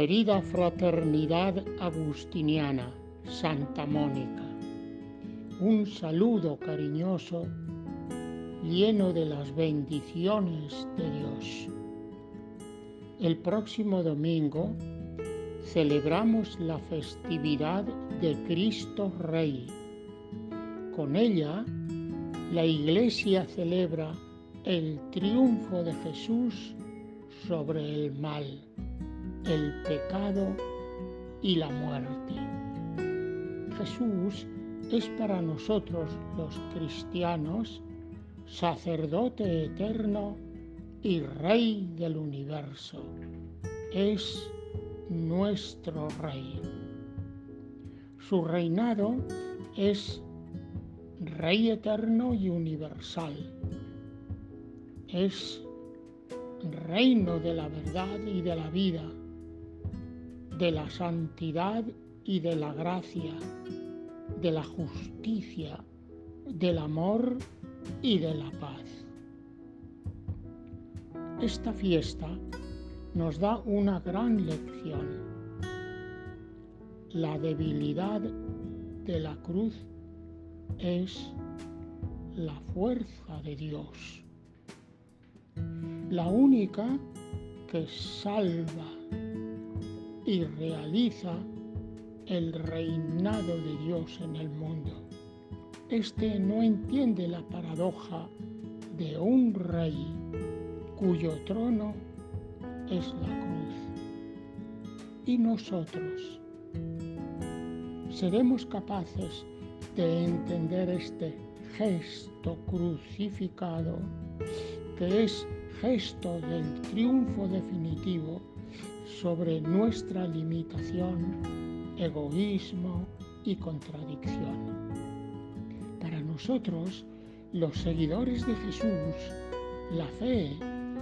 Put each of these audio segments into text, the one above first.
Querida Fraternidad Agustiniana, Santa Mónica, un saludo cariñoso lleno de las bendiciones de Dios. El próximo domingo celebramos la festividad de Cristo Rey. Con ella, la Iglesia celebra el triunfo de Jesús sobre el mal, el pecado y la muerte. Jesús es para nosotros los cristianos sacerdote eterno y rey del universo. Es nuestro rey. Su reinado es rey eterno y universal. Es reino de la verdad y de la vida, de la santidad y de la gracia, de la justicia, del amor y de la paz. Esta fiesta nos da una gran lección. La debilidad de la cruz es la fuerza de Dios, la única que salva y realiza el reinado de Dios en el mundo. Este no entiende la paradoja de un rey cuyo trono es la cruz. Y nosotros seremos capaces de entender este gesto crucificado, que es gesto del triunfo definitivo sobre nuestra limitación, egoísmo y contradicción. Para nosotros, los seguidores de Jesús, la fe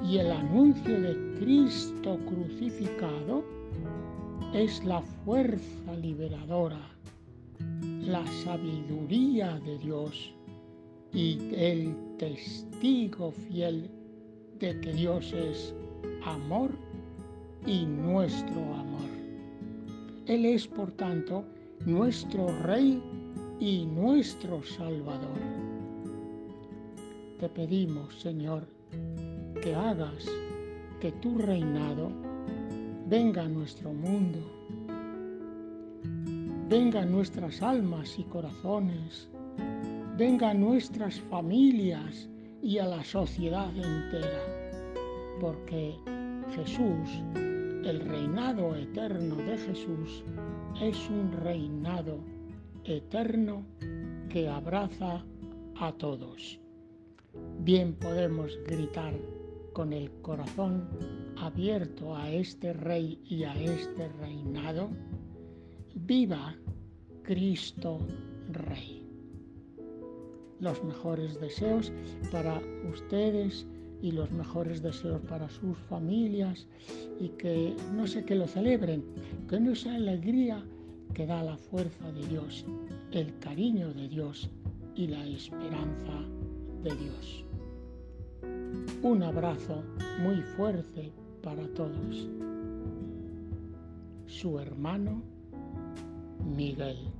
y el anuncio de Cristo crucificado es la fuerza liberadora, la sabiduría de Dios y el testigo fiel de que Dios es amor y nuestro amor. Él es, por tanto, nuestro Rey y nuestro Salvador. Te pedimos, Señor, que hagas que tu reinado venga a nuestro mundo, venga a nuestras almas y corazones, venga a nuestras familias y a la sociedad entera, porque Jesús, el reinado eterno de Jesús, es un reinado eterno que abraza a todos. Bien podemos gritar con el corazón abierto a este rey y a este reinado, viva Cristo Rey. Los mejores deseos para ustedes y los mejores deseos para sus familias y que no sé que lo celebren, que no esa alegría que da la fuerza de Dios, el cariño de Dios y la esperanza de Dios. Un abrazo muy fuerte para todos. Su hermano Miguel.